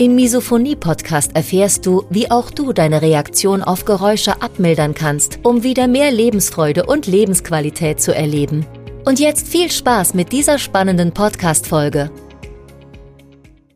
Im Misophonie-Podcast erfährst du, wie auch du deine Reaktion auf Geräusche abmildern kannst, um wieder mehr Lebensfreude und Lebensqualität zu erleben. Und jetzt viel Spaß mit dieser spannenden Podcast-Folge.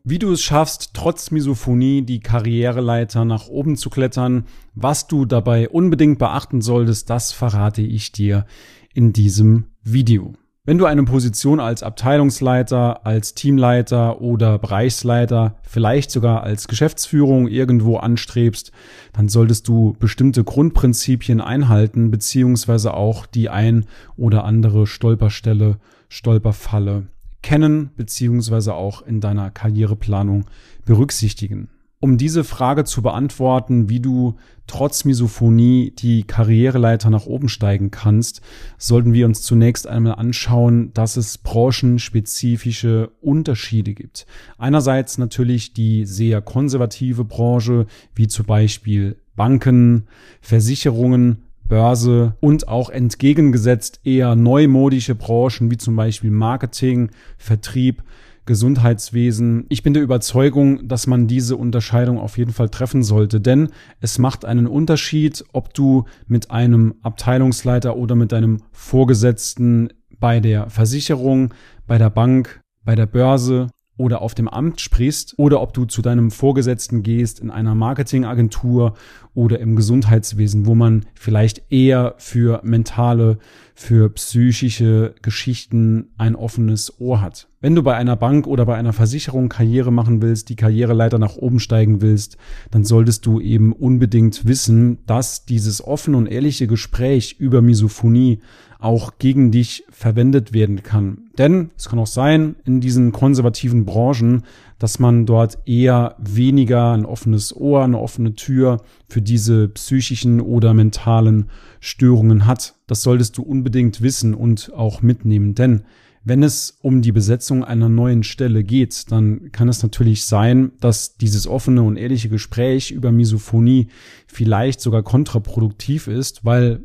Wie du es schaffst, trotz Misophonie die Karriereleiter nach oben zu klettern, was du dabei unbedingt beachten solltest, das verrate ich dir in diesem Video. Wenn du eine Position als Abteilungsleiter, als Teamleiter oder Bereichsleiter, vielleicht sogar als Geschäftsführung irgendwo anstrebst, dann solltest du bestimmte Grundprinzipien einhalten, beziehungsweise auch die ein oder andere Stolperstelle, Stolperfalle kennen beziehungsweise auch in deiner Karriereplanung berücksichtigen. Um diese Frage zu beantworten, wie du trotz Misophonie die Karriereleiter nach oben steigen kannst, sollten wir uns zunächst einmal anschauen, dass es branchenspezifische Unterschiede gibt. Einerseits natürlich die sehr konservative Branche, wie zum Beispiel Banken, Versicherungen, Börse und auch entgegengesetzt eher neumodische Branchen wie zum Beispiel Marketing, Vertrieb, Gesundheitswesen. Ich bin der Überzeugung, dass man diese Unterscheidung auf jeden Fall treffen sollte, denn es macht einen Unterschied, ob du mit einem Abteilungsleiter oder mit deinem Vorgesetzten bei der Versicherung, bei der Bank, bei der Börse oder auf dem Amt sprichst oder ob du zu deinem Vorgesetzten gehst in einer Marketingagentur oder im Gesundheitswesen, wo man vielleicht eher für mentale, für psychische Geschichten ein offenes Ohr hat. Wenn du bei einer Bank oder bei einer Versicherung Karriere machen willst, die Karriereleiter nach oben steigen willst, dann solltest du eben unbedingt wissen, dass dieses offene und ehrliche Gespräch über Misophonie auch gegen dich verwendet werden kann. Denn es kann auch sein, in diesen konservativen Branchen, dass man dort eher weniger ein offenes Ohr, eine offene Tür für diese psychischen oder mentalen Störungen hat. Das solltest du unbedingt wissen und auch mitnehmen, denn wenn es um die Besetzung einer neuen Stelle geht, dann kann es natürlich sein, dass dieses offene und ehrliche Gespräch über Misophonie vielleicht sogar kontraproduktiv ist, weil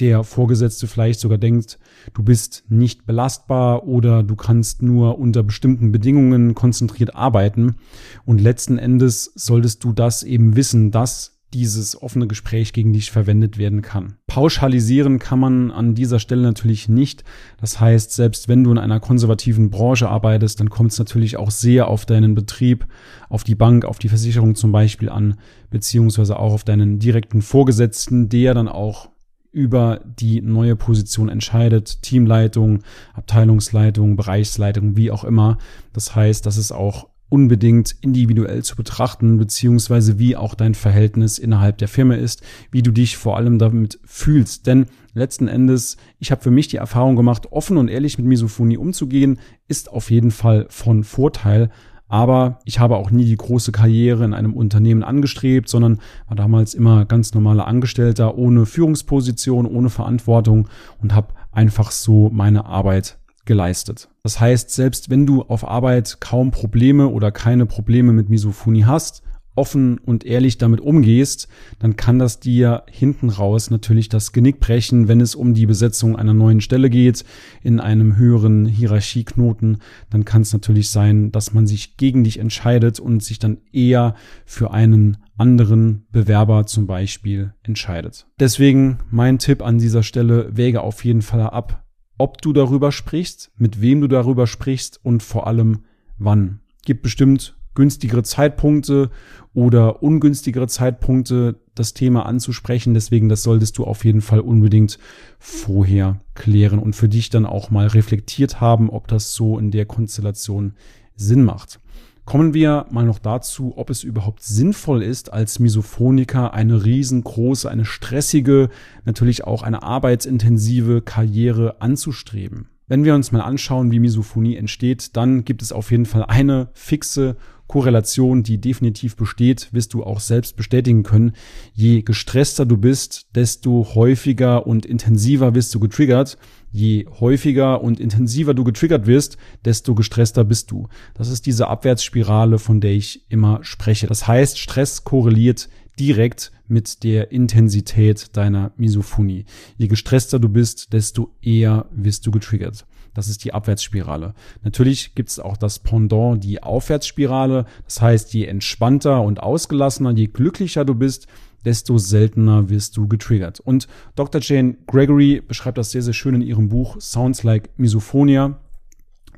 der Vorgesetzte vielleicht sogar denkt, du bist nicht belastbar oder du kannst nur unter bestimmten Bedingungen konzentriert arbeiten. Und letzten Endes solltest du das eben wissen, dass dieses offene Gespräch gegen dich verwendet werden kann. Pauschalisieren kann man an dieser Stelle natürlich nicht. Das heißt, selbst wenn du in einer konservativen Branche arbeitest, dann kommt es natürlich auch sehr auf deinen Betrieb, auf die Bank, auf die Versicherung zum Beispiel an, beziehungsweise auch auf deinen direkten Vorgesetzten, der dann auch über die neue Position entscheidet. Teamleitung, Abteilungsleitung, Bereichsleitung, wie auch immer. Das heißt, das ist auch unbedingt individuell zu betrachten, beziehungsweise wie auch dein Verhältnis innerhalb der Firma ist, wie du dich vor allem damit fühlst. Denn letzten Endes, ich habe für mich die Erfahrung gemacht, offen und ehrlich mit Misophonie umzugehen, ist auf jeden Fall von Vorteil. Aber ich habe auch nie die große Karriere in einem Unternehmen angestrebt, sondern war damals immer ganz normaler Angestellter ohne Führungsposition, ohne Verantwortung und habe einfach so meine Arbeit geleistet. Das heißt, selbst wenn du auf Arbeit kaum Probleme oder keine Probleme mit Misophonie hast, offen und ehrlich damit umgehst, dann kann das dir hinten raus natürlich das Genick brechen, wenn es um die Besetzung einer neuen Stelle geht, in einem höheren Hierarchieknoten, dann kann es natürlich sein, dass man sich gegen dich entscheidet und sich dann eher für einen anderen Bewerber zum Beispiel entscheidet. Deswegen mein Tipp an dieser Stelle, wäge auf jeden Fall ab, ob du darüber sprichst, mit wem du darüber sprichst und vor allem wann. Gibt bestimmt günstigere Zeitpunkte oder ungünstigere Zeitpunkte, das Thema anzusprechen. Deswegen, das solltest du auf jeden Fall unbedingt vorher klären und für dich dann auch mal reflektiert haben, ob das so in der Konstellation Sinn macht. Kommen wir mal noch dazu, ob es überhaupt sinnvoll ist, als Misophoniker eine riesengroße, eine stressige, natürlich auch eine arbeitsintensive Karriere anzustreben. Wenn wir uns mal anschauen, wie Misophonie entsteht, dann gibt es auf jeden Fall eine fixe Korrelation, die definitiv besteht, wirst du auch selbst bestätigen können. Je gestresster du bist, desto häufiger und intensiver wirst du getriggert. Je häufiger und intensiver du getriggert wirst, desto gestresster bist du. Das ist diese Abwärtsspirale, von der ich immer spreche. Das heißt, Stress korreliert direkt mit der Intensität deiner Misophonie. Je gestresster du bist, desto eher wirst du getriggert. Das ist die Abwärtsspirale. Natürlich gibt es auch das Pendant, die Aufwärtsspirale. Das heißt, je entspannter und ausgelassener, je glücklicher du bist, desto seltener wirst du getriggert. Und Dr. Jane Gregory beschreibt das sehr, sehr schön in ihrem Buch Sounds Like Misophonia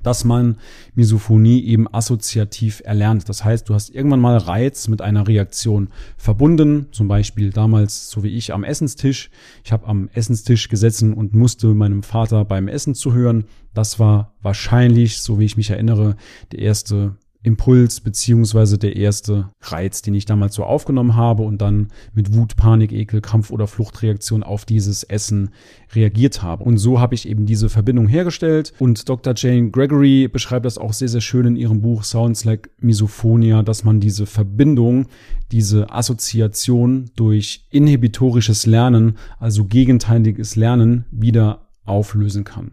dass man Misophonie eben assoziativ erlernt. Das heißt, du hast irgendwann mal Reiz mit einer Reaktion verbunden, zum Beispiel damals, so wie ich, am Essenstisch. Ich habe am Essenstisch gesessen und musste meinem Vater beim Essen zuhören. Das war wahrscheinlich, so wie ich mich erinnere, der erste Impuls beziehungsweise der erste Reiz, den ich damals so aufgenommen habe und dann mit Wut, Panik, Ekel, Kampf oder Fluchtreaktion auf dieses Essen reagiert habe. Und so habe ich eben diese Verbindung hergestellt und Dr. Jane Gregory beschreibt das auch sehr, sehr schön in ihrem Buch Sounds Like Misophonia, dass man diese Verbindung, diese Assoziation durch inhibitorisches Lernen, also gegenteiliges Lernen, wieder auflösen kann.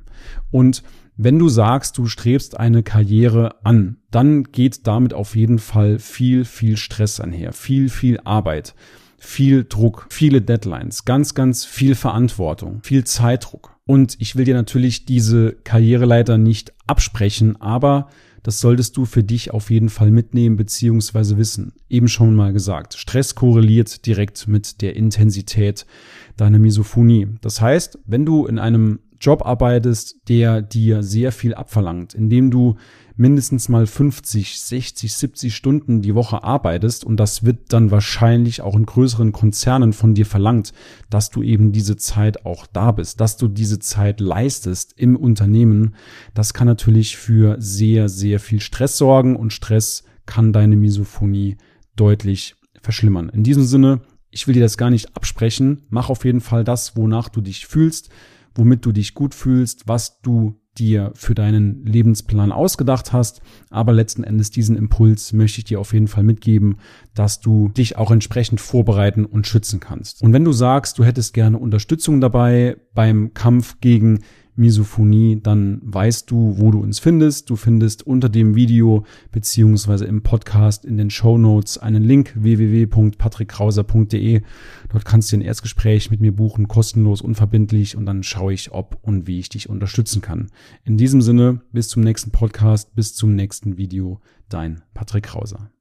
Und wenn du sagst, du strebst eine Karriere an, dann geht damit auf jeden Fall viel, viel Stress einher, viel, viel Arbeit, viel Druck, viele Deadlines, ganz, ganz viel Verantwortung, viel Zeitdruck. Und ich will dir natürlich diese Karriereleiter nicht absprechen, aber das solltest du für dich auf jeden Fall mitnehmen bzw. wissen. Eben schon mal gesagt, Stress korreliert direkt mit der Intensität deiner Misophonie. Das heißt, wenn du in einem Job arbeitest, der dir sehr viel abverlangt, indem du mindestens mal 50, 60, 70 Stunden die Woche arbeitest und das wird dann wahrscheinlich auch in größeren Konzernen von dir verlangt, dass du eben diese Zeit auch da bist, dass du diese Zeit leistest im Unternehmen, das kann natürlich für sehr, sehr viel Stress sorgen und Stress kann deine Misophonie deutlich verschlimmern. In diesem Sinne, ich will dir das gar nicht absprechen, mach auf jeden Fall das, wonach du dich fühlst womit du dich gut fühlst, was du dir für deinen Lebensplan ausgedacht hast. Aber letzten Endes diesen Impuls möchte ich dir auf jeden Fall mitgeben, dass du dich auch entsprechend vorbereiten und schützen kannst. Und wenn du sagst, du hättest gerne Unterstützung dabei beim Kampf gegen Misophonie, dann weißt du, wo du uns findest. Du findest unter dem Video beziehungsweise im Podcast in den Show Notes einen Link www.patrickkrauser.de. Dort kannst du ein Erstgespräch mit mir buchen, kostenlos, unverbindlich und dann schaue ich, ob und wie ich dich unterstützen kann. In diesem Sinne, bis zum nächsten Podcast, bis zum nächsten Video. Dein Patrick Krauser.